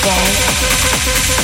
says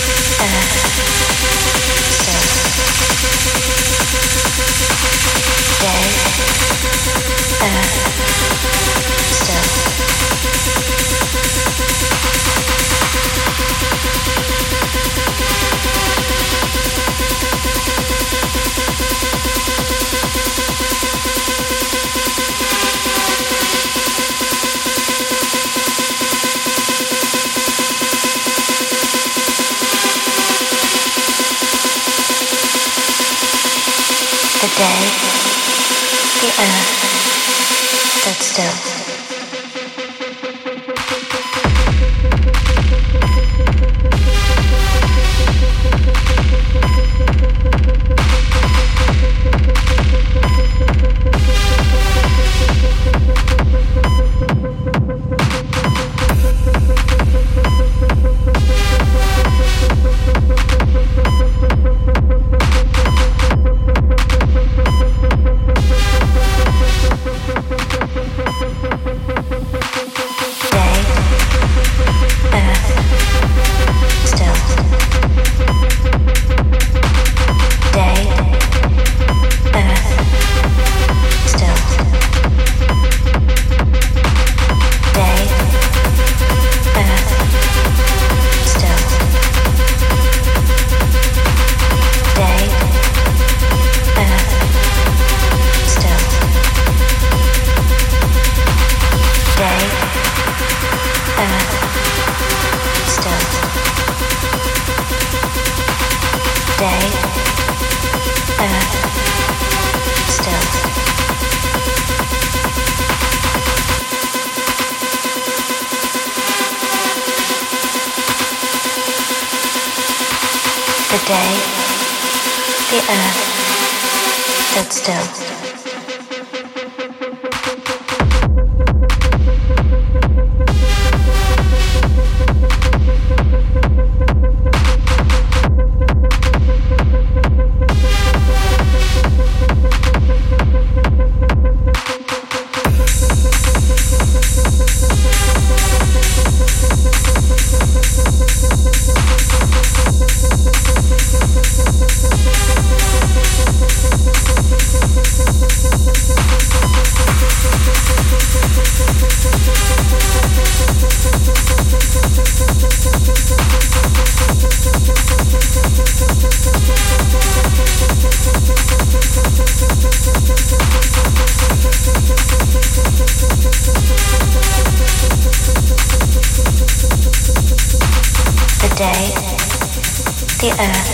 air.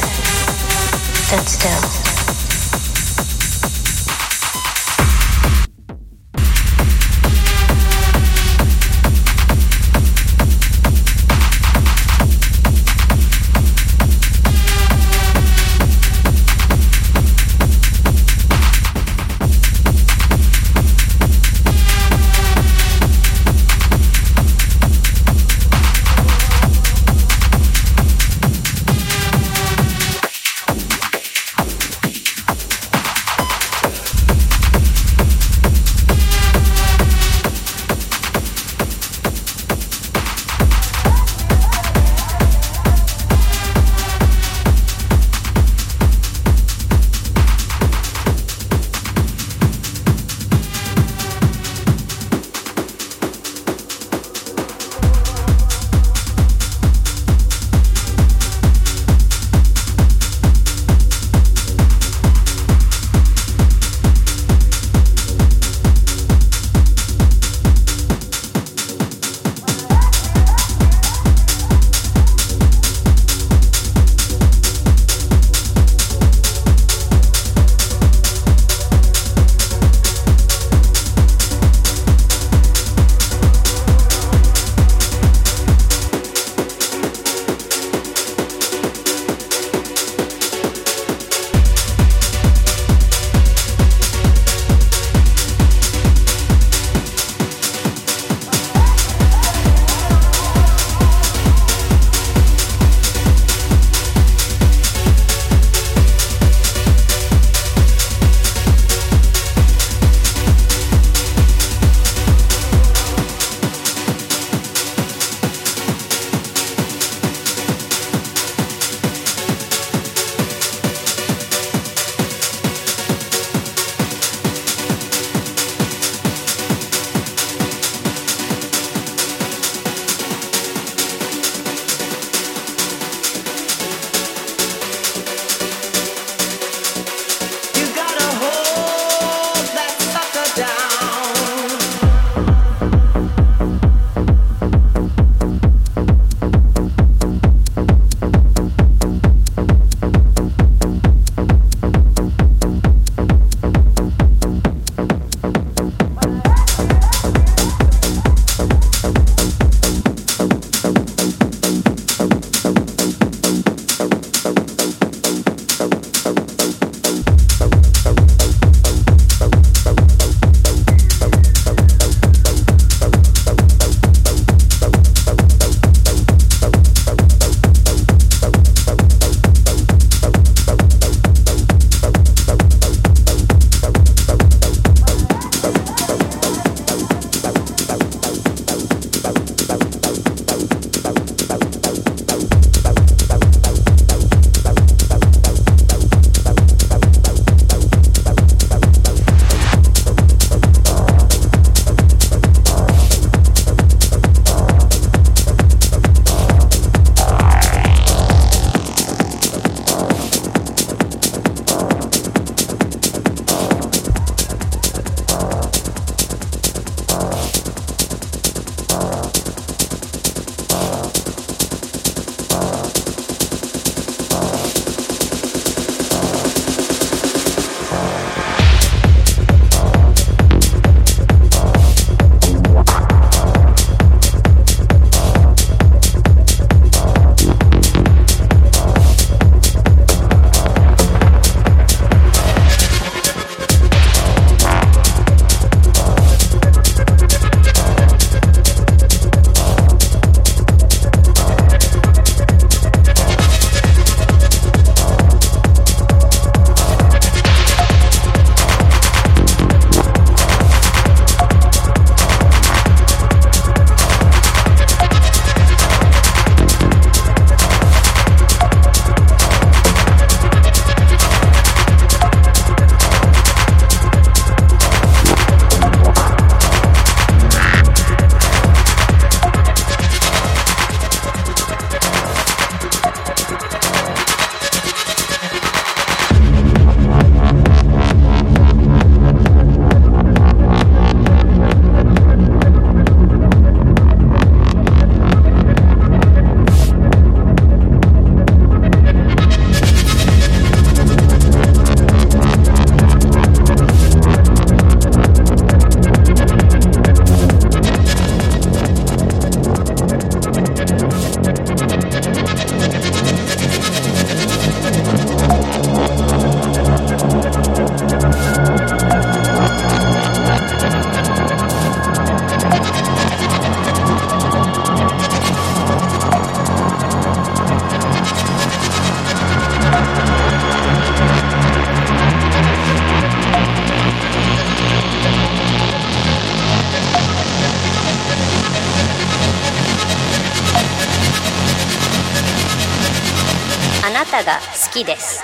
が好きです。